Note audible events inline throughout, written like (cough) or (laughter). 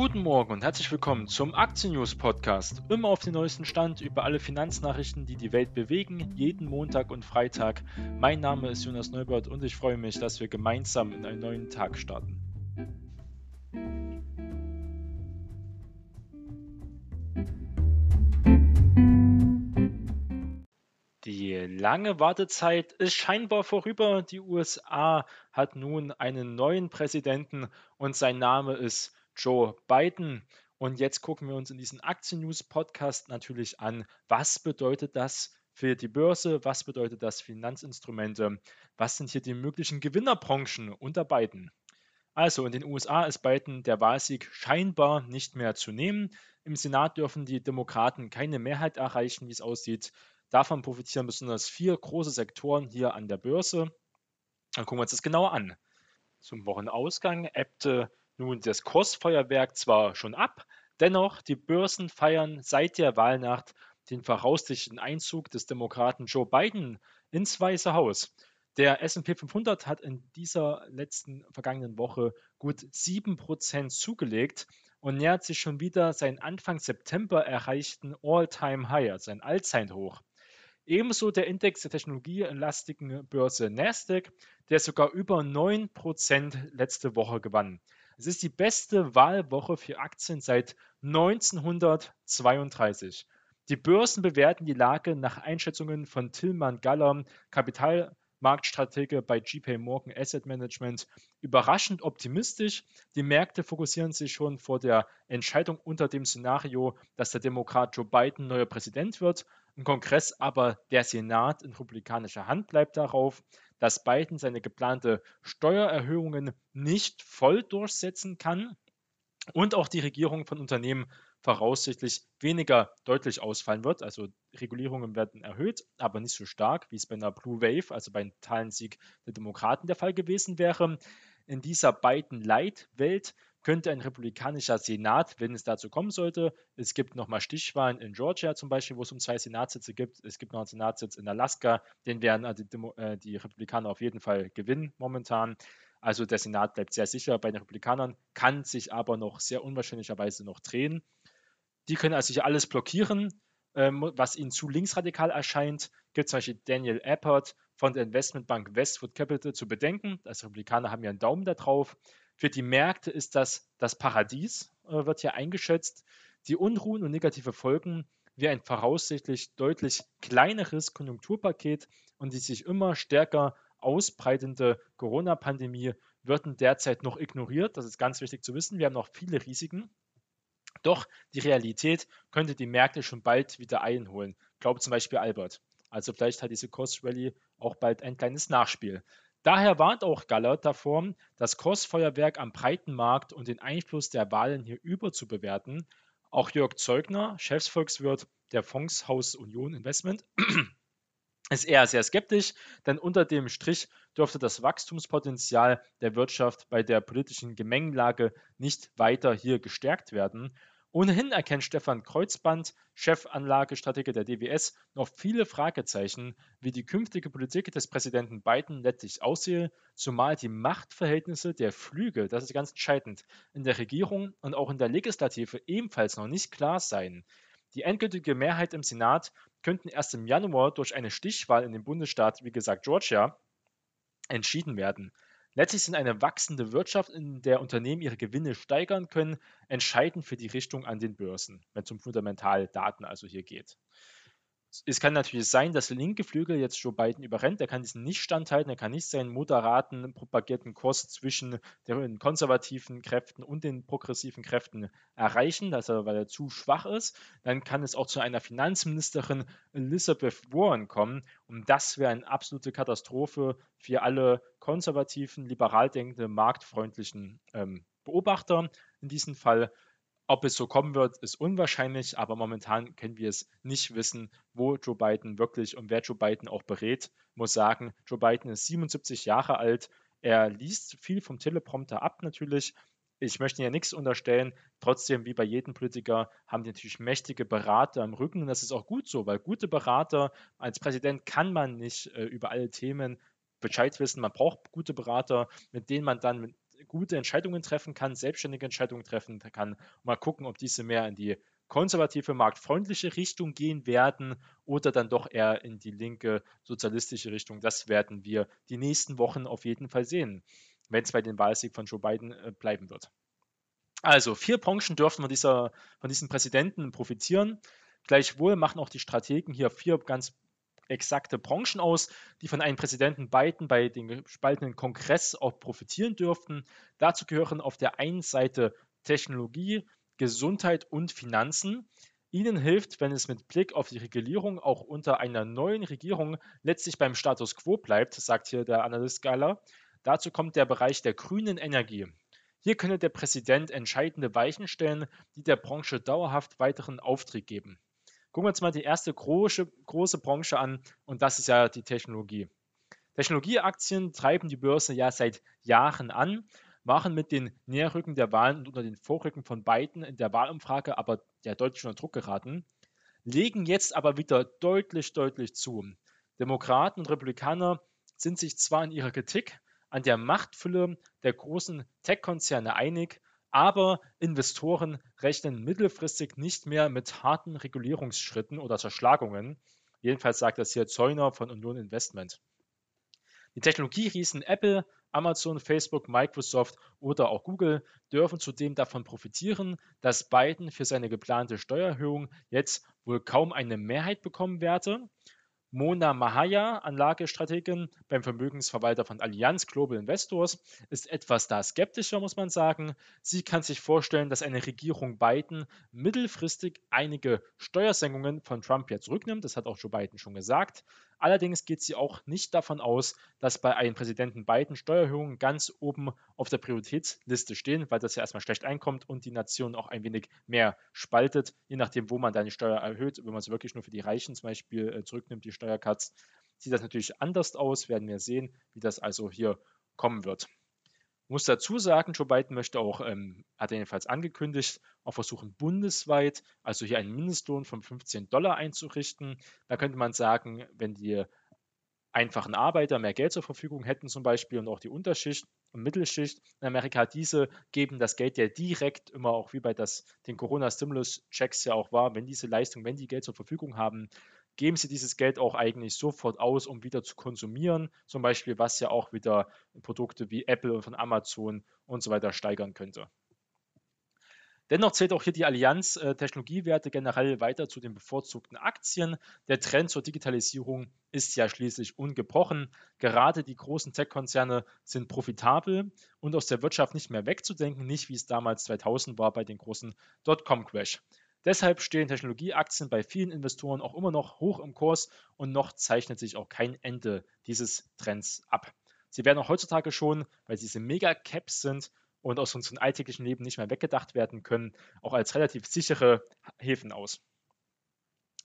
Guten Morgen und herzlich willkommen zum Aktien News Podcast. Immer auf den neuesten Stand über alle Finanznachrichten, die die Welt bewegen, jeden Montag und Freitag. Mein Name ist Jonas Neubert und ich freue mich, dass wir gemeinsam in einen neuen Tag starten. Die lange Wartezeit ist scheinbar vorüber. Die USA hat nun einen neuen Präsidenten und sein Name ist Joe Biden. Und jetzt gucken wir uns in diesem Aktien-News-Podcast natürlich an, was bedeutet das für die Börse, was bedeutet das für Finanzinstrumente, was sind hier die möglichen Gewinnerbranchen unter Biden. Also in den USA ist Biden der Wahlsieg scheinbar nicht mehr zu nehmen. Im Senat dürfen die Demokraten keine Mehrheit erreichen, wie es aussieht. Davon profitieren besonders vier große Sektoren hier an der Börse. Dann gucken wir uns das genauer an. Zum Wochenausgang ebbte nun das Kursfeuerwerk zwar schon ab, dennoch die Börsen feiern seit der Wahlnacht den voraussichtlichen Einzug des Demokraten Joe Biden ins Weiße Haus. Der SP 500 hat in dieser letzten vergangenen Woche gut 7% zugelegt und nähert sich schon wieder seinen Anfang September erreichten All-Time-High, sein Allzeithoch. Ebenso der Index der technologielastigen Börse Nasdaq, der sogar über 9% letzte Woche gewann. Es ist die beste Wahlwoche für Aktien seit 1932. Die Börsen bewerten die Lage nach Einschätzungen von Tillmann Galler, Kapitalmarktstratege bei GP Morgan Asset Management, überraschend optimistisch. Die Märkte fokussieren sich schon vor der Entscheidung unter dem Szenario, dass der Demokrat Joe Biden neuer Präsident wird. Im Kongress aber der Senat in republikanischer Hand bleibt darauf dass Biden seine geplante Steuererhöhungen nicht voll durchsetzen kann und auch die Regierung von Unternehmen voraussichtlich weniger deutlich ausfallen wird. Also Regulierungen werden erhöht, aber nicht so stark, wie es bei einer Blue Wave, also beim totalen Sieg der Demokraten der Fall gewesen wäre. In dieser beiden Leitwelt könnte ein republikanischer Senat, wenn es dazu kommen sollte, es gibt nochmal Stichwahlen in Georgia zum Beispiel, wo es um zwei Senatssitze gibt, es gibt noch einen Senatssitz in Alaska, den werden die, Demo äh, die Republikaner auf jeden Fall gewinnen momentan. Also der Senat bleibt sehr sicher bei den Republikanern, kann sich aber noch sehr unwahrscheinlicherweise noch drehen. Die können also hier alles blockieren, ähm, was ihnen zu linksradikal erscheint. Gibt zum Beispiel Daniel Appert von der Investmentbank Westwood Capital zu bedenken. Als Republikaner haben ja einen Daumen da drauf. Für die Märkte ist das das Paradies, äh, wird hier eingeschätzt. Die Unruhen und negative Folgen wie ein voraussichtlich deutlich kleineres Konjunkturpaket und die sich immer stärker ausbreitende Corona-Pandemie würden derzeit noch ignoriert. Das ist ganz wichtig zu wissen. Wir haben noch viele Risiken. Doch die Realität könnte die Märkte schon bald wieder einholen. Glaubt zum Beispiel Albert. Also vielleicht hat diese Cost Rally auch bald ein kleines Nachspiel. Daher warnt auch Gallert davor, das Kursfeuerwerk am breiten Markt und den Einfluss der Wahlen hier überzubewerten. Auch Jörg Zeugner, Chefsvolkswirt der Fondshaus Union Investment, (clears throat) ist eher sehr skeptisch, denn unter dem Strich dürfte das Wachstumspotenzial der Wirtschaft bei der politischen Gemengelage nicht weiter hier gestärkt werden. Ohnehin erkennt Stefan Kreuzband, Chefanlagestratege der DWS, noch viele Fragezeichen, wie die künftige Politik des Präsidenten Biden letztlich aussehe, zumal die Machtverhältnisse der Flüge, das ist ganz entscheidend, in der Regierung und auch in der Legislative ebenfalls noch nicht klar seien. Die endgültige Mehrheit im Senat könnten erst im Januar durch eine Stichwahl in dem Bundesstaat, wie gesagt Georgia, entschieden werden. Letztlich sind eine wachsende Wirtschaft, in der Unternehmen ihre Gewinne steigern können, entscheidend für die Richtung an den Börsen, wenn es um Fundamentaldaten also hier geht. Es kann natürlich sein, dass der linke Flügel jetzt Joe Biden überrennt. Er kann diesen nicht standhalten. Er kann nicht seinen moderaten, propagierten Kurs zwischen den konservativen Kräften und den progressiven Kräften erreichen, also weil er zu schwach ist. Dann kann es auch zu einer Finanzministerin Elizabeth Warren kommen. Und das wäre eine absolute Katastrophe für alle konservativen, liberal denkenden, marktfreundlichen ähm, Beobachter in diesem Fall. Ob es so kommen wird, ist unwahrscheinlich, aber momentan können wir es nicht wissen, wo Joe Biden wirklich und wer Joe Biden auch berät. Muss sagen, Joe Biden ist 77 Jahre alt. Er liest viel vom Teleprompter ab natürlich. Ich möchte ja nichts unterstellen. Trotzdem, wie bei jedem Politiker, haben die natürlich mächtige Berater im Rücken. Und das ist auch gut so, weil gute Berater, als Präsident kann man nicht äh, über alle Themen Bescheid wissen. Man braucht gute Berater, mit denen man dann mit gute Entscheidungen treffen kann, selbstständige Entscheidungen treffen kann. Mal gucken, ob diese mehr in die konservative, marktfreundliche Richtung gehen werden oder dann doch eher in die linke, sozialistische Richtung. Das werden wir die nächsten Wochen auf jeden Fall sehen, wenn es bei den Wahlsieg von Joe Biden äh, bleiben wird. Also, vier Branchen dürften von, dieser, von diesem Präsidenten profitieren. Gleichwohl machen auch die Strategen hier vier ganz exakte Branchen aus, die von einem Präsidenten Biden bei dem gespaltenen Kongress auch profitieren dürften. Dazu gehören auf der einen Seite Technologie, Gesundheit und Finanzen. Ihnen hilft, wenn es mit Blick auf die Regulierung auch unter einer neuen Regierung letztlich beim Status quo bleibt, sagt hier der Analyst Geiler. Dazu kommt der Bereich der grünen Energie. Hier könne der Präsident entscheidende Weichen stellen, die der Branche dauerhaft weiteren Auftrieb geben. Gucken wir uns mal die erste große, große Branche an und das ist ja die Technologie. Technologieaktien treiben die Börse ja seit Jahren an waren mit den Näherrücken der Wahlen und unter den Vorrücken von Biden in der Wahlumfrage aber ja deutlich unter Druck geraten, legen jetzt aber wieder deutlich, deutlich zu. Demokraten und Republikaner sind sich zwar in ihrer Kritik an der Machtfülle der großen Tech-Konzerne einig, aber Investoren rechnen mittelfristig nicht mehr mit harten Regulierungsschritten oder Zerschlagungen. Jedenfalls sagt das hier Zeuner von Union Investment. Die Technologieriesen Apple, Amazon, Facebook, Microsoft oder auch Google dürfen zudem davon profitieren, dass Biden für seine geplante Steuererhöhung jetzt wohl kaum eine Mehrheit bekommen werde. Mona Mahaya, Anlagestrategin beim Vermögensverwalter von Allianz Global Investors, ist etwas da skeptischer, muss man sagen. Sie kann sich vorstellen, dass eine Regierung Biden mittelfristig einige Steuersenkungen von Trump ja zurücknimmt. Das hat auch Joe Biden schon gesagt. Allerdings geht sie auch nicht davon aus, dass bei einem Präsidenten Biden Steuererhöhungen ganz oben auf der Prioritätsliste stehen, weil das ja erstmal schlecht einkommt und die Nation auch ein wenig mehr spaltet, je nachdem, wo man deine Steuer erhöht. Wenn man es wirklich nur für die Reichen zum Beispiel äh, zurücknimmt, die Steuercuts, sieht das natürlich anders aus. Werden wir sehen, wie das also hier kommen wird muss dazu sagen, Joe Biden möchte auch, ähm, hat er jedenfalls angekündigt, auch versuchen, bundesweit, also hier einen Mindestlohn von 15 Dollar einzurichten. Da könnte man sagen, wenn die einfachen Arbeiter mehr Geld zur Verfügung hätten zum Beispiel und auch die Unterschicht und Mittelschicht in Amerika, diese geben das Geld ja direkt immer auch wie bei das, den Corona-Stimulus-Checks ja auch war, wenn diese Leistung, wenn die Geld zur Verfügung haben, geben sie dieses Geld auch eigentlich sofort aus, um wieder zu konsumieren. Zum Beispiel, was ja auch wieder Produkte wie Apple und von Amazon und so weiter steigern könnte. Dennoch zählt auch hier die Allianz äh, Technologiewerte generell weiter zu den bevorzugten Aktien. Der Trend zur Digitalisierung ist ja schließlich ungebrochen. Gerade die großen Tech-Konzerne sind profitabel und aus der Wirtschaft nicht mehr wegzudenken, nicht wie es damals 2000 war bei den großen Dotcom-Crash. Deshalb stehen Technologieaktien bei vielen Investoren auch immer noch hoch im Kurs und noch zeichnet sich auch kein Ende dieses Trends ab. Sie werden auch heutzutage schon, weil sie diese Mega-Caps sind und aus unserem alltäglichen Leben nicht mehr weggedacht werden können, auch als relativ sichere Häfen aus.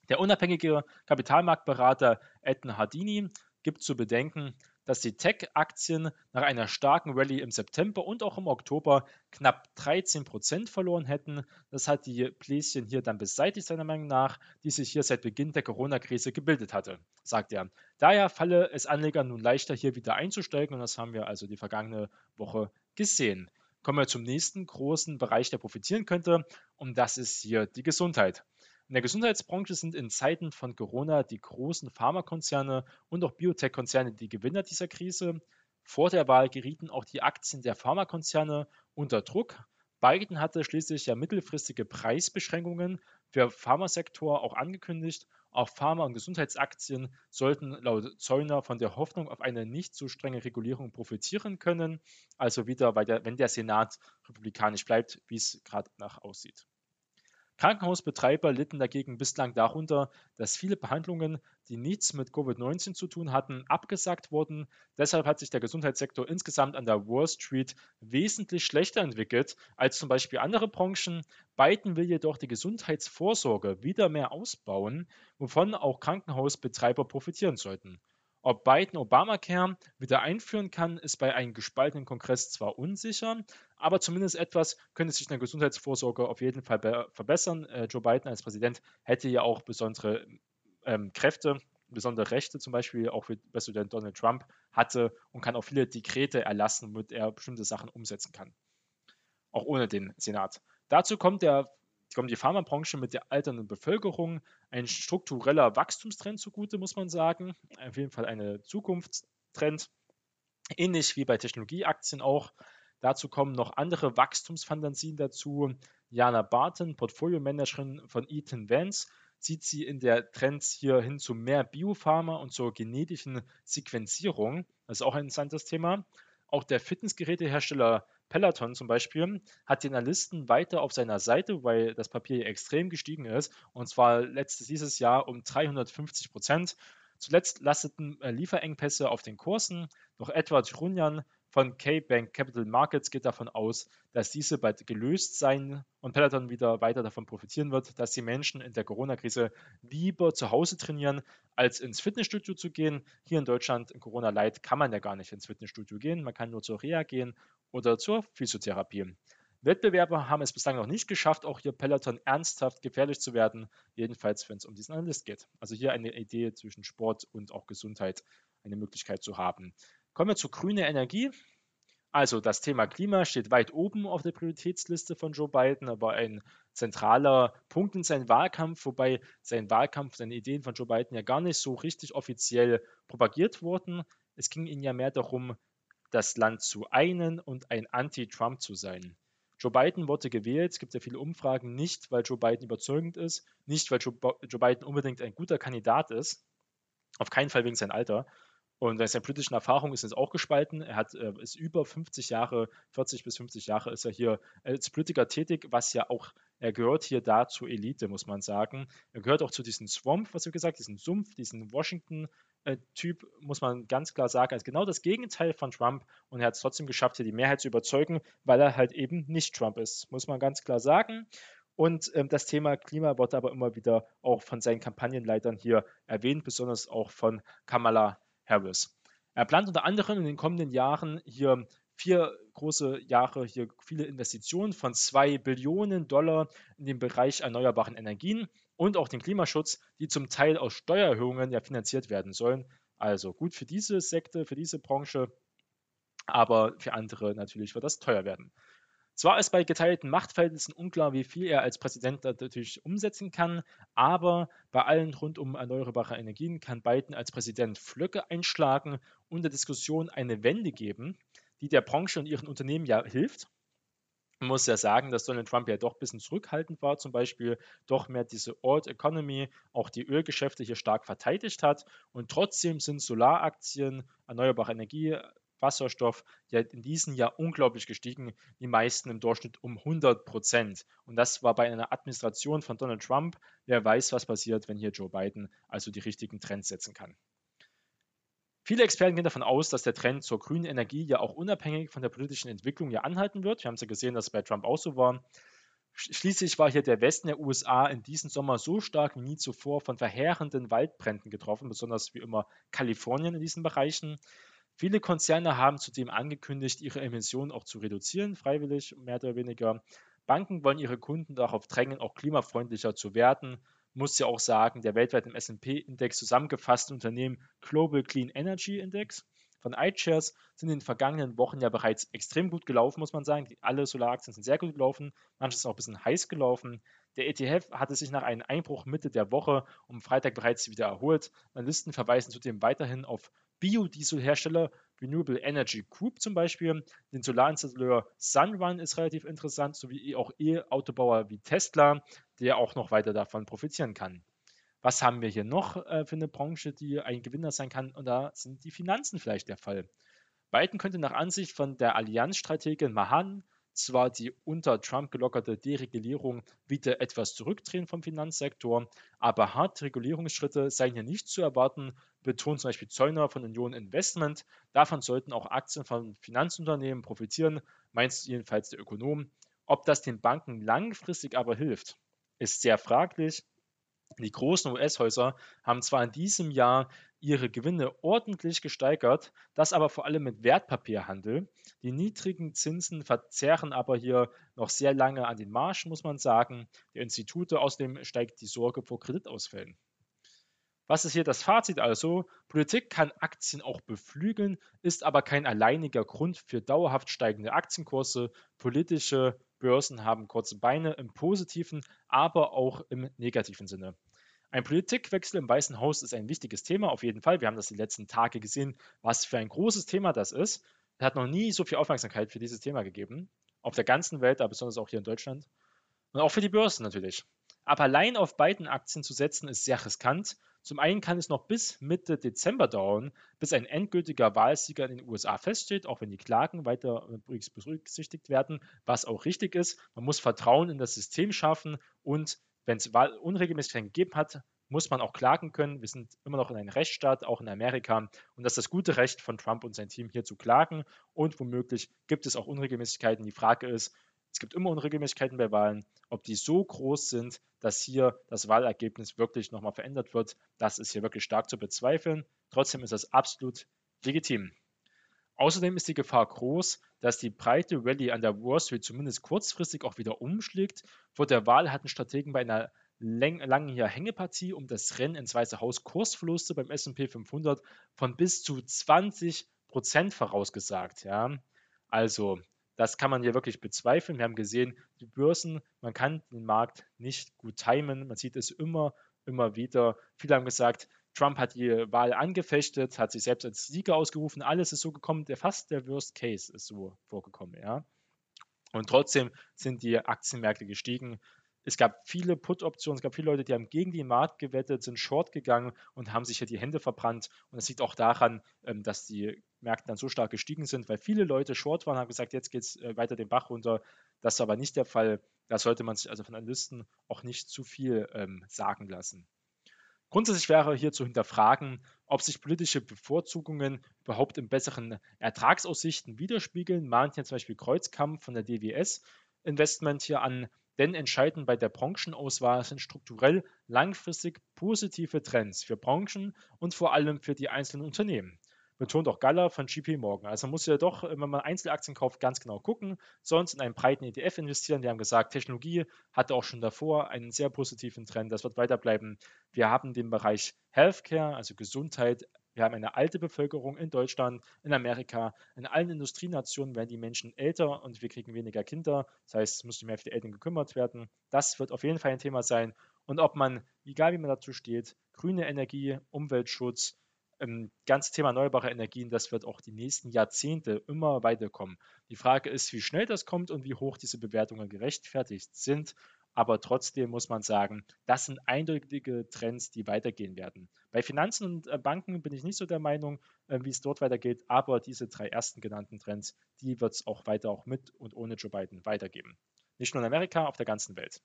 Der unabhängige Kapitalmarktberater Edna Hardini gibt zu bedenken, dass die Tech-Aktien nach einer starken Rallye im September und auch im Oktober knapp 13% verloren hätten. Das hat die Bläschen hier dann beseitigt, seiner Meinung nach, die sich hier seit Beginn der Corona-Krise gebildet hatte, sagt er. Daher falle es Anlegern nun leichter, hier wieder einzusteigen und das haben wir also die vergangene Woche gesehen. Kommen wir zum nächsten großen Bereich, der profitieren könnte und das ist hier die Gesundheit. In der Gesundheitsbranche sind in Zeiten von Corona die großen Pharmakonzerne und auch Biotech-Konzerne die Gewinner dieser Krise. Vor der Wahl gerieten auch die Aktien der Pharmakonzerne unter Druck. Biden hatte schließlich ja mittelfristige Preisbeschränkungen für Pharmasektor auch angekündigt. Auch Pharma- und Gesundheitsaktien sollten laut Zeuner von der Hoffnung auf eine nicht so strenge Regulierung profitieren können. Also wieder, der, wenn der Senat republikanisch bleibt, wie es gerade nach aussieht. Krankenhausbetreiber litten dagegen bislang darunter, dass viele Behandlungen, die nichts mit Covid-19 zu tun hatten, abgesagt wurden. Deshalb hat sich der Gesundheitssektor insgesamt an der Wall Street wesentlich schlechter entwickelt als zum Beispiel andere Branchen. Biden will jedoch die Gesundheitsvorsorge wieder mehr ausbauen, wovon auch Krankenhausbetreiber profitieren sollten. Ob Biden Obamacare wieder einführen kann, ist bei einem gespaltenen Kongress zwar unsicher, aber zumindest etwas könnte sich in der Gesundheitsvorsorge auf jeden Fall verbessern. Äh, Joe Biden als Präsident hätte ja auch besondere ähm, Kräfte besondere Rechte, zum Beispiel auch wie Präsident Donald Trump hatte und kann auch viele Dekrete erlassen, womit er bestimmte Sachen umsetzen kann. Auch ohne den Senat. Dazu kommt, der, kommt die Pharmabranche mit der alternden Bevölkerung, ein struktureller Wachstumstrend zugute, muss man sagen. Auf jeden Fall eine Zukunftstrend. Ähnlich wie bei Technologieaktien auch. Dazu kommen noch andere Wachstumsfantasien dazu. Jana Barton, Portfolio-Managerin von Ethan Vance, sieht sie in der Trends hier hin zu mehr Biopharma und zur genetischen Sequenzierung. Das ist auch ein interessantes Thema. Auch der Fitnessgerätehersteller Peloton zum Beispiel hat die Analysten weiter auf seiner Seite, weil das Papier extrem gestiegen ist, und zwar letztes dieses Jahr um 350 Prozent. Zuletzt lasteten äh, Lieferengpässe auf den Kursen, doch Edward Runyan von K-Bank Capital Markets geht davon aus, dass diese bald gelöst sein und Peloton wieder weiter davon profitieren wird, dass die Menschen in der Corona-Krise lieber zu Hause trainieren, als ins Fitnessstudio zu gehen. Hier in Deutschland in Corona Light kann man ja gar nicht ins Fitnessstudio gehen, man kann nur zur Reha gehen oder zur Physiotherapie. Wettbewerber haben es bislang noch nicht geschafft, auch hier Peloton ernsthaft gefährlich zu werden, jedenfalls wenn es um diesen Analyst geht. Also hier eine Idee zwischen Sport und auch Gesundheit, eine Möglichkeit zu haben. Kommen wir zu grüner Energie. Also das Thema Klima steht weit oben auf der Prioritätsliste von Joe Biden, aber ein zentraler Punkt in seinem Wahlkampf, wobei sein Wahlkampf, seine Ideen von Joe Biden ja gar nicht so richtig offiziell propagiert wurden. Es ging ihm ja mehr darum, das Land zu einen und ein Anti-Trump zu sein. Joe Biden wurde gewählt, es gibt ja viele Umfragen, nicht weil Joe Biden überzeugend ist, nicht weil Joe, Biden unbedingt ein guter Kandidat ist, auf keinen Fall wegen seinem Alter, und bei seiner politischen Erfahrung ist es auch gespalten. Er hat, äh, ist über 50 Jahre, 40 bis 50 Jahre ist er hier als Politiker tätig, was ja auch, er gehört hier da zur Elite, muss man sagen. Er gehört auch zu diesem Swamp, was wir gesagt, diesen Sumpf, diesen Washington-Typ, äh, muss man ganz klar sagen, als genau das Gegenteil von Trump. Und er hat es trotzdem geschafft, hier die Mehrheit zu überzeugen, weil er halt eben nicht Trump ist, muss man ganz klar sagen. Und ähm, das Thema Klima wird aber immer wieder auch von seinen Kampagnenleitern hier erwähnt, besonders auch von Kamala Harris. Er plant unter anderem in den kommenden Jahren hier vier große Jahre hier viele Investitionen von zwei Billionen Dollar in den Bereich erneuerbaren Energien und auch den Klimaschutz, die zum Teil aus Steuererhöhungen ja finanziert werden sollen. Also gut für diese Sekte, für diese Branche, aber für andere natürlich wird das teuer werden. Zwar ist bei geteilten Machtverhältnissen unklar, wie viel er als Präsident natürlich umsetzen kann, aber bei allen rund um erneuerbare Energien kann Biden als Präsident Flöcke einschlagen und der Diskussion eine Wende geben, die der Branche und ihren Unternehmen ja hilft. Man muss ja sagen, dass Donald Trump ja doch ein bisschen zurückhaltend war, zum Beispiel doch mehr diese Old Economy, auch die Ölgeschäfte hier stark verteidigt hat. Und trotzdem sind Solaraktien, erneuerbare Energie, Wasserstoff ja in diesem Jahr unglaublich gestiegen, die meisten im Durchschnitt um 100 Prozent. Und das war bei einer Administration von Donald Trump. Wer weiß, was passiert, wenn hier Joe Biden also die richtigen Trends setzen kann. Viele Experten gehen davon aus, dass der Trend zur grünen Energie ja auch unabhängig von der politischen Entwicklung ja anhalten wird. Wir haben es ja gesehen, dass es bei Trump auch so war. Schließlich war hier der Westen der USA in diesem Sommer so stark wie nie zuvor von verheerenden Waldbränden getroffen, besonders wie immer Kalifornien in diesen Bereichen. Viele Konzerne haben zudem angekündigt, ihre Emissionen auch zu reduzieren, freiwillig mehr oder weniger. Banken wollen ihre Kunden darauf drängen, auch klimafreundlicher zu werden. Muss ja auch sagen, der weltweit im SP-Index zusammengefasste Unternehmen Global Clean Energy Index von iShares sind in den vergangenen Wochen ja bereits extrem gut gelaufen, muss man sagen. Alle Solaraktien sind sehr gut gelaufen, manches ist auch ein bisschen heiß gelaufen. Der ETF hatte sich nach einem Einbruch Mitte der Woche um Freitag bereits wieder erholt. Analysten verweisen zudem weiterhin auf Biodieselhersteller Renewable Energy Group zum Beispiel. Den Solarinstalleur Sunrun ist relativ interessant, sowie auch E-Autobauer wie Tesla, der auch noch weiter davon profitieren kann. Was haben wir hier noch äh, für eine Branche, die ein Gewinner sein kann? Und da sind die Finanzen vielleicht der Fall. Biden könnte nach Ansicht von der Allianzstrategin Mahan zwar die unter Trump gelockerte Deregulierung wieder etwas zurückdrehen vom Finanzsektor, aber harte Regulierungsschritte seien hier nicht zu erwarten, betont zum Beispiel Zeuner von Union Investment. Davon sollten auch Aktien von Finanzunternehmen profitieren, meinst jedenfalls der Ökonom. Ob das den Banken langfristig aber hilft, ist sehr fraglich. Die großen US-Häuser haben zwar in diesem Jahr ihre Gewinne ordentlich gesteigert, das aber vor allem mit Wertpapierhandel. Die niedrigen Zinsen verzehren aber hier noch sehr lange an den Margen, muss man sagen. Die Institute, außerdem steigt die Sorge vor Kreditausfällen. Was ist hier das Fazit also? Politik kann Aktien auch beflügeln, ist aber kein alleiniger Grund für dauerhaft steigende Aktienkurse. Politische Börsen haben kurze Beine im positiven, aber auch im negativen Sinne. Ein Politikwechsel im Weißen Haus ist ein wichtiges Thema, auf jeden Fall. Wir haben das die letzten Tage gesehen, was für ein großes Thema das ist. Es hat noch nie so viel Aufmerksamkeit für dieses Thema gegeben. Auf der ganzen Welt, aber besonders auch hier in Deutschland. Und auch für die Börsen natürlich. Aber allein auf beiden Aktien zu setzen, ist sehr riskant. Zum einen kann es noch bis Mitte Dezember dauern, bis ein endgültiger Wahlsieger in den USA feststeht, auch wenn die Klagen weiter berücksichtigt werden, was auch richtig ist. Man muss Vertrauen in das System schaffen und wenn es Unregelmäßigkeiten gegeben hat, muss man auch klagen können. Wir sind immer noch in einem Rechtsstaat, auch in Amerika. Und das ist das gute Recht von Trump und sein Team hier zu klagen. Und womöglich gibt es auch Unregelmäßigkeiten. Die Frage ist, es gibt immer Unregelmäßigkeiten bei Wahlen. Ob die so groß sind, dass hier das Wahlergebnis wirklich nochmal verändert wird, das ist hier wirklich stark zu bezweifeln. Trotzdem ist das absolut legitim. Außerdem ist die Gefahr groß, dass die breite Rallye an der Wall Street zumindest kurzfristig auch wieder umschlägt. Vor der Wahl hatten Strategen bei einer langen hier Hängepartie um das Rennen ins Weiße Haus Kursverluste beim S&P 500 von bis zu 20 Prozent vorausgesagt. Ja. Also das kann man hier wirklich bezweifeln. Wir haben gesehen, die Börsen, man kann den Markt nicht gut timen. Man sieht es immer, immer wieder. Viele haben gesagt, Trump hat die Wahl angefechtet, hat sich selbst als Sieger ausgerufen. Alles ist so gekommen, der fast der Worst Case ist so vorgekommen, ja. Und trotzdem sind die Aktienmärkte gestiegen es gab viele Put-Optionen, es gab viele Leute, die haben gegen den Markt gewettet, sind short gegangen und haben sich hier die Hände verbrannt. Und es liegt auch daran, ähm, dass die Märkte dann so stark gestiegen sind, weil viele Leute short waren, haben gesagt, jetzt geht es äh, weiter den Bach runter. Das ist aber nicht der Fall. Da sollte man sich also von Analysten auch nicht zu viel ähm, sagen lassen. Grundsätzlich wäre hier zu hinterfragen, ob sich politische Bevorzugungen überhaupt in besseren Ertragsaussichten widerspiegeln. Mahnt hier zum Beispiel Kreuzkampf von der DWS Investment hier an, denn entscheidend bei der Branchenauswahl sind strukturell langfristig positive Trends für Branchen und vor allem für die einzelnen Unternehmen. Betont auch Galler von GP Morgan. Also man muss ja doch, wenn man Einzelaktien kauft, ganz genau gucken, sonst in einen breiten ETF investieren. Die haben gesagt, Technologie hatte auch schon davor einen sehr positiven Trend, das wird weiterbleiben. Wir haben den Bereich Healthcare, also Gesundheit, wir haben eine alte Bevölkerung in Deutschland, in Amerika, in allen Industrienationen werden die Menschen älter und wir kriegen weniger Kinder. Das heißt, es muss mehr für die Eltern gekümmert werden. Das wird auf jeden Fall ein Thema sein. Und ob man, egal wie man dazu steht, grüne Energie, Umweltschutz, ähm, ganz Thema erneuerbare Energien, das wird auch die nächsten Jahrzehnte immer weiterkommen. Die Frage ist, wie schnell das kommt und wie hoch diese Bewertungen gerechtfertigt sind. Aber trotzdem muss man sagen, das sind eindeutige Trends, die weitergehen werden. Bei Finanzen und äh, Banken bin ich nicht so der Meinung, äh, wie es dort weitergeht, aber diese drei ersten genannten Trends, die wird es auch weiter auch mit und ohne Joe Biden weitergeben. Nicht nur in Amerika, auf der ganzen Welt.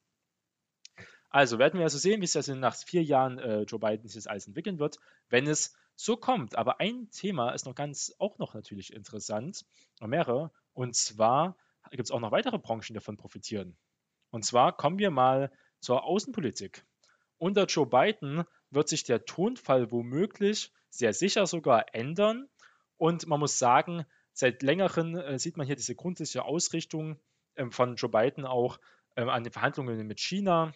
Also werden wir also sehen, wie es also nach vier Jahren äh, Joe Biden sich das alles entwickeln wird, wenn es so kommt. Aber ein Thema ist noch ganz auch noch natürlich interessant, mehrere, und zwar gibt es auch noch weitere Branchen, die davon profitieren. Und zwar kommen wir mal zur Außenpolitik. Unter Joe Biden wird sich der Tonfall womöglich sehr sicher sogar ändern. Und man muss sagen, seit längerem äh, sieht man hier diese grundsätzliche Ausrichtung ähm, von Joe Biden auch ähm, an den Verhandlungen mit China.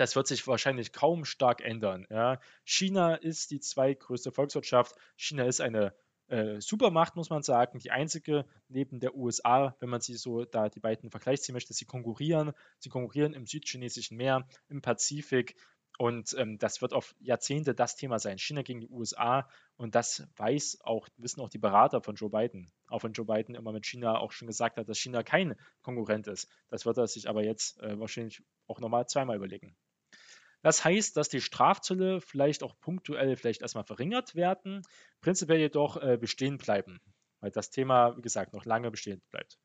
Das wird sich wahrscheinlich kaum stark ändern. Ja. China ist die zweitgrößte Volkswirtschaft. China ist eine äh, Supermacht, muss man sagen. Die einzige neben der USA, wenn man sie so da die beiden Vergleich ziehen möchte, sie konkurrieren. Sie konkurrieren im südchinesischen Meer, im Pazifik. Und ähm, das wird auf Jahrzehnte das Thema sein. China gegen die USA. Und das weiß auch, wissen auch die Berater von Joe Biden. Auch wenn Joe Biden immer mit China auch schon gesagt hat, dass China kein Konkurrent ist. Das wird er sich aber jetzt äh, wahrscheinlich auch nochmal zweimal überlegen. Das heißt, dass die Strafzölle vielleicht auch punktuell vielleicht erstmal verringert werden, prinzipiell jedoch äh, bestehen bleiben, weil das Thema, wie gesagt, noch lange bestehen bleibt.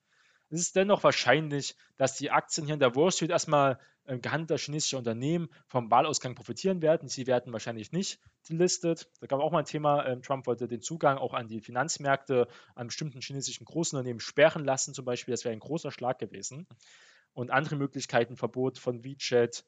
Es ist dennoch wahrscheinlich, dass die Aktien hier in der Wall Street erstmal äh, gehandelter chinesischer Unternehmen vom Wahlausgang profitieren werden. Sie werden wahrscheinlich nicht delistet. Da gab auch mal ein Thema, äh, Trump wollte den Zugang auch an die Finanzmärkte an bestimmten chinesischen Großunternehmen sperren lassen, zum Beispiel. Das wäre ein großer Schlag gewesen. Und andere Möglichkeiten, Verbot von WeChat,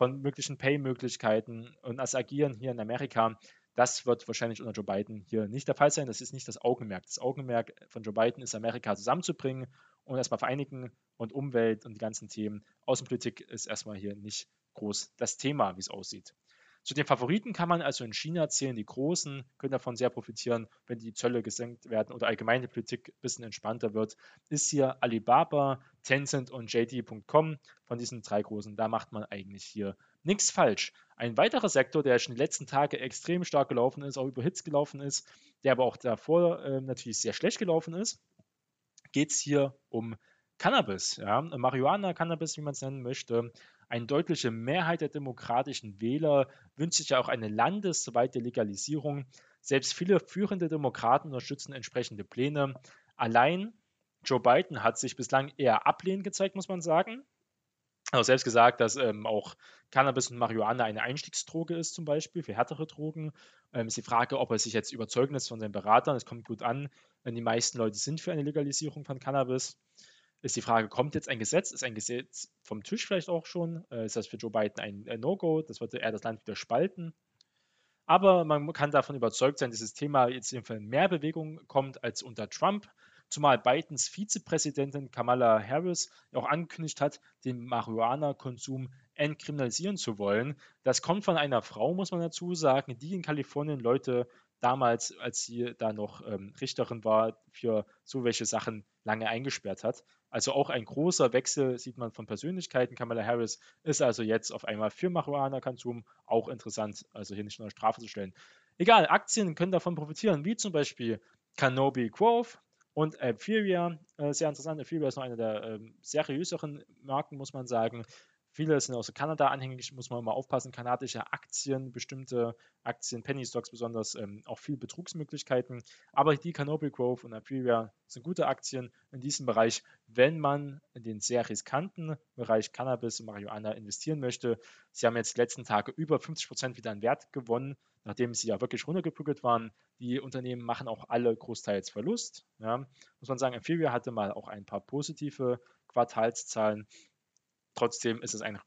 von möglichen Pay-Möglichkeiten und das Agieren hier in Amerika, das wird wahrscheinlich unter Joe Biden hier nicht der Fall sein. Das ist nicht das Augenmerk. Das Augenmerk von Joe Biden ist, Amerika zusammenzubringen und erstmal vereinigen und Umwelt und die ganzen Themen. Außenpolitik ist erstmal hier nicht groß das Thema, wie es aussieht. Zu den Favoriten kann man also in China zählen, die Großen können davon sehr profitieren, wenn die Zölle gesenkt werden oder allgemeine Politik ein bisschen entspannter wird. Ist hier Alibaba, Tencent und JD.com von diesen drei Großen. Da macht man eigentlich hier nichts falsch. Ein weiterer Sektor, der schon die letzten Tage extrem stark gelaufen ist, auch über Hits gelaufen ist, der aber auch davor äh, natürlich sehr schlecht gelaufen ist, geht es hier um Cannabis, ja, Marihuana, Cannabis, wie man es nennen möchte. Eine deutliche Mehrheit der demokratischen Wähler wünscht sich ja auch eine landesweite Legalisierung. Selbst viele führende Demokraten unterstützen entsprechende Pläne. Allein Joe Biden hat sich bislang eher ablehnend gezeigt, muss man sagen. Hat selbst gesagt, dass ähm, auch Cannabis und Marihuana eine Einstiegsdroge ist, zum Beispiel für härtere Drogen. Ähm, ist die Frage, ob er sich jetzt überzeugen lässt von seinen Beratern. Es kommt gut an, wenn die meisten Leute sind für eine Legalisierung von Cannabis ist die Frage, kommt jetzt ein Gesetz? Ist ein Gesetz vom Tisch vielleicht auch schon? Äh, ist das für Joe Biden ein, No-Go? Das würde er das Land wieder spalten. Aber man kann davon überzeugt sein, dass dieses Thema jetzt in mehr Bewegung kommt als unter Trump. Zumal Bidens Vizepräsidentin Kamala Harris auch angekündigt hat, den Marihuana-Konsum entkriminalisieren zu wollen. Das kommt von einer Frau, muss man dazu sagen, die in Kalifornien Leute damals, als sie da noch ähm, Richterin war, für so welche Sachen lange eingesperrt hat. Also auch ein großer Wechsel sieht man von Persönlichkeiten. Kamala Harris ist also jetzt auf einmal für Marihuana-Konsum auch interessant, also hier nicht nur eine Strafe zu stellen. Egal, Aktien können davon profitieren, wie zum Beispiel Canopy Growth und Aphiria. Äh, sehr interessant, Aphiria ist noch eine der äh, seriöseren Marken, muss man sagen. Viele sind aus Kanada anhängig, muss man immer aufpassen. Kanadische Aktien, bestimmte Aktien, Penny Stocks besonders, ähm, auch viel Betrugsmöglichkeiten. Aber die Canopy Growth und Aprilia sind gute Aktien in diesem Bereich, wenn man in den sehr riskanten Bereich Cannabis und Marihuana investieren möchte. Sie haben jetzt die letzten Tage über 50 Prozent wieder an Wert gewonnen, nachdem sie ja wirklich runtergeprügelt waren. Die Unternehmen machen auch alle großteils Verlust. Ja. Muss man sagen, Amphilia hatte mal auch ein paar positive Quartalszahlen. Trotzdem ist es ein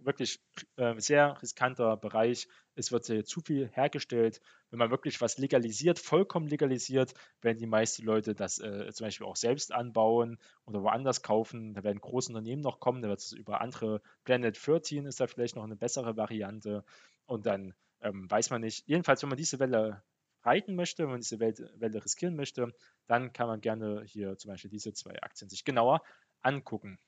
wirklich äh, sehr riskanter Bereich. Es wird zu viel hergestellt. Wenn man wirklich was legalisiert, vollkommen legalisiert, werden die meisten Leute das äh, zum Beispiel auch selbst anbauen oder woanders kaufen. Da werden große Unternehmen noch kommen. Da wird es über andere Planet 13 ist da vielleicht noch eine bessere Variante. Und dann ähm, weiß man nicht. Jedenfalls, wenn man diese Welle reiten möchte, wenn man diese Welt, Welle riskieren möchte, dann kann man gerne hier zum Beispiel diese zwei Aktien sich genauer angucken.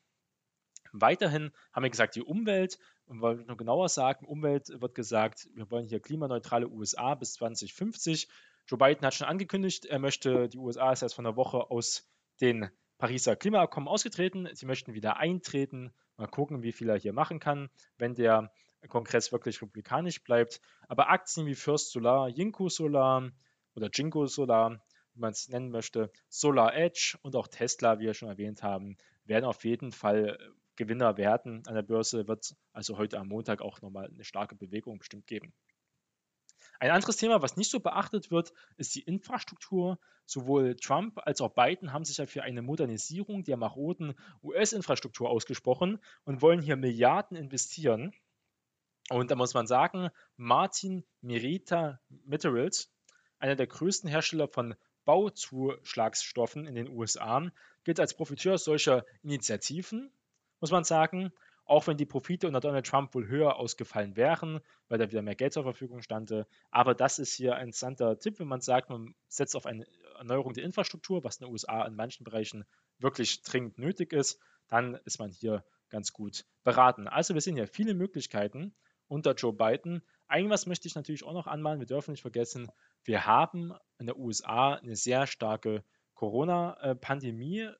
Weiterhin haben wir gesagt, die Umwelt, und wollen nur genauer sagen, Umwelt wird gesagt, wir wollen hier klimaneutrale USA bis 2050. Joe Biden hat schon angekündigt, er möchte, die USA ist erst von einer Woche aus den Pariser Klimaabkommen ausgetreten. Sie möchten wieder eintreten. Mal gucken, wie viel er hier machen kann, wenn der Kongress wirklich republikanisch bleibt. Aber Aktien wie First Solar, Jinko Solar oder Jinko Solar, wie man es nennen möchte, Solar Edge und auch Tesla, wie wir schon erwähnt haben, werden auf jeden Fall Gewinner werden an der Börse, wird also heute am Montag auch nochmal eine starke Bewegung bestimmt geben. Ein anderes Thema, was nicht so beachtet wird, ist die Infrastruktur. Sowohl Trump als auch Biden haben sich ja für eine Modernisierung der maroden US-Infrastruktur ausgesprochen und wollen hier Milliarden investieren. Und da muss man sagen, Martin Mirita Materials, einer der größten Hersteller von Bauzuschlagsstoffen in den USA, gilt als Profiteur solcher Initiativen muss man sagen. Auch wenn die Profite unter Donald Trump wohl höher ausgefallen wären, weil da wieder mehr Geld zur Verfügung stande. Aber das ist hier ein interessanter Tipp, wenn man sagt, man setzt auf eine Erneuerung der Infrastruktur, was in den USA in manchen Bereichen wirklich dringend nötig ist, dann ist man hier ganz gut beraten. Also wir sehen hier viele Möglichkeiten unter Joe Biden. Irgendwas möchte ich natürlich auch noch anmalen. Wir dürfen nicht vergessen, wir haben in den USA eine sehr starke Corona-Pandemie äh,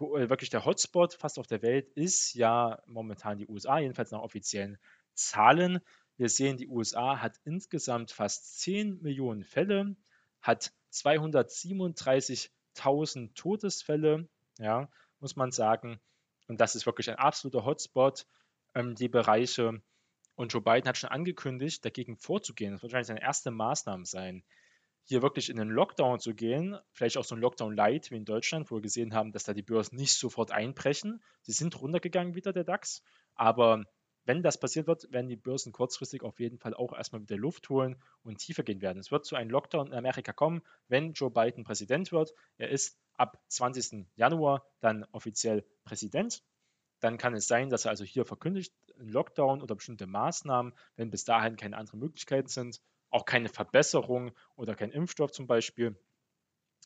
wirklich der Hotspot fast auf der Welt ist ja momentan die USA, jedenfalls nach offiziellen Zahlen. Wir sehen, die USA hat insgesamt fast 10 Millionen Fälle, hat 237.000 Todesfälle, ja, muss man sagen. Und das ist wirklich ein absoluter Hotspot, ähm, die Bereiche. Und Joe Biden hat schon angekündigt, dagegen vorzugehen. Das wird wahrscheinlich seine erste Maßnahme sein hier wirklich in den Lockdown zu gehen, vielleicht auch so ein Lockdown Light wie in Deutschland, wo wir gesehen haben, dass da die Börsen nicht sofort einbrechen. Sie sind runtergegangen wieder, der DAX, aber wenn das passiert wird, werden die Börsen kurzfristig auf jeden Fall auch erstmal wieder Luft holen und tiefer gehen werden. Es wird zu einem Lockdown in Amerika kommen, wenn Joe Biden Präsident wird. Er ist ab 20. Januar dann offiziell Präsident. dann kann es sein, dass er also hier verkündigt, einen Lockdown oder bestimmte Maßnahmen, wenn bis dahin keine anderen Möglichkeiten sind, auch keine Verbesserung oder kein Impfstoff zum Beispiel.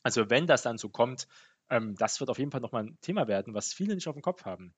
Also wenn das dann so kommt, ähm, das wird auf jeden Fall nochmal ein Thema werden, was viele nicht auf dem Kopf haben.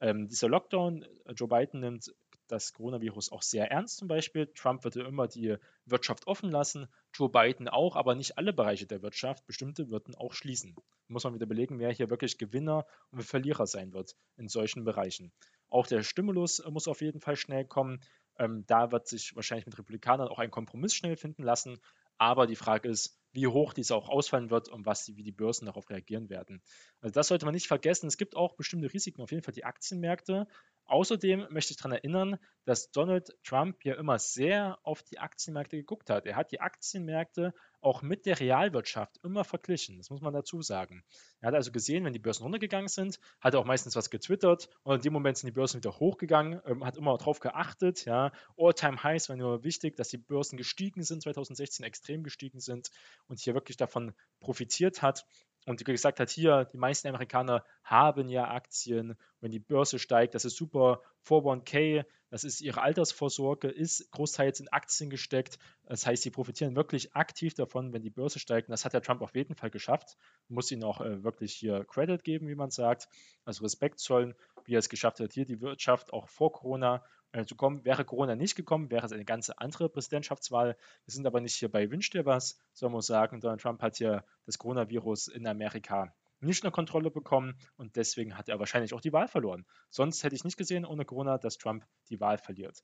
Ähm, dieser Lockdown, äh, Joe Biden nimmt das Coronavirus auch sehr ernst zum Beispiel. Trump würde immer die Wirtschaft offen lassen, Joe Biden auch, aber nicht alle Bereiche der Wirtschaft. Bestimmte würden auch schließen. Muss man wieder belegen, wer hier wirklich Gewinner und Verlierer sein wird in solchen Bereichen. Auch der Stimulus muss auf jeden Fall schnell kommen. Ähm, da wird sich wahrscheinlich mit Republikanern auch ein Kompromiss schnell finden lassen. Aber die Frage ist, wie hoch dieser auch ausfallen wird und was wie die Börsen darauf reagieren werden. Also das sollte man nicht vergessen. Es gibt auch bestimmte Risiken, auf jeden Fall die Aktienmärkte. Außerdem möchte ich daran erinnern, dass Donald Trump ja immer sehr auf die Aktienmärkte geguckt hat. Er hat die Aktienmärkte auch mit der Realwirtschaft immer verglichen. Das muss man dazu sagen. Er hat also gesehen, wenn die Börsen runtergegangen sind, hat er auch meistens was getwittert und in dem Moment sind die Börsen wieder hochgegangen, ähm, hat immer darauf geachtet. Ja. All-Time Highs waren immer wichtig, dass die Börsen gestiegen sind, 2016 extrem gestiegen sind und hier wirklich davon profitiert hat und gesagt hat, hier, die meisten Amerikaner haben ja Aktien. Wenn die Börse steigt, das ist super. 401k, das ist ihre Altersvorsorge, ist großteils in Aktien gesteckt. Das heißt, sie profitieren wirklich aktiv davon, wenn die Börse steigt. Das hat der Trump auf jeden Fall geschafft. Muss ihnen auch äh, wirklich hier Credit geben, wie man sagt. Also Respekt zollen, wie er es geschafft hat, hier die Wirtschaft auch vor Corona äh, zu kommen. Wäre Corona nicht gekommen, wäre es eine ganz andere Präsidentschaftswahl. Wir sind aber nicht hier bei Wünsch dir was, sondern muss sagen, Donald Trump hat hier das Coronavirus in Amerika nicht unter Kontrolle bekommen und deswegen hat er wahrscheinlich auch die Wahl verloren. Sonst hätte ich nicht gesehen ohne Corona, dass Trump die Wahl verliert.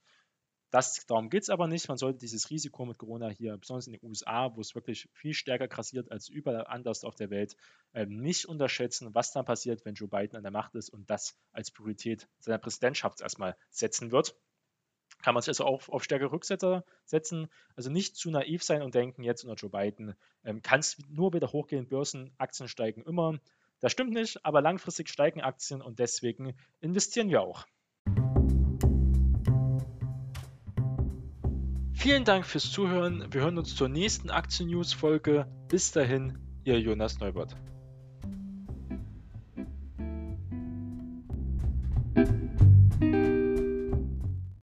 Das, darum geht es aber nicht. Man sollte dieses Risiko mit Corona hier, besonders in den USA, wo es wirklich viel stärker grassiert als überall anders auf der Welt, äh, nicht unterschätzen, was dann passiert, wenn Joe Biden an der Macht ist und das als Priorität seiner Präsidentschaft erstmal setzen wird. Kann man sich also auch auf stärkere Rücksetzer setzen. Also nicht zu naiv sein und denken, jetzt unter Joe Biden ähm, kann es nur wieder hochgehen, Börsen, Aktien steigen immer. Das stimmt nicht, aber langfristig steigen Aktien und deswegen investieren wir auch. Vielen Dank fürs Zuhören. Wir hören uns zur nächsten Aktien-News-Folge. Bis dahin, Ihr Jonas Neubert.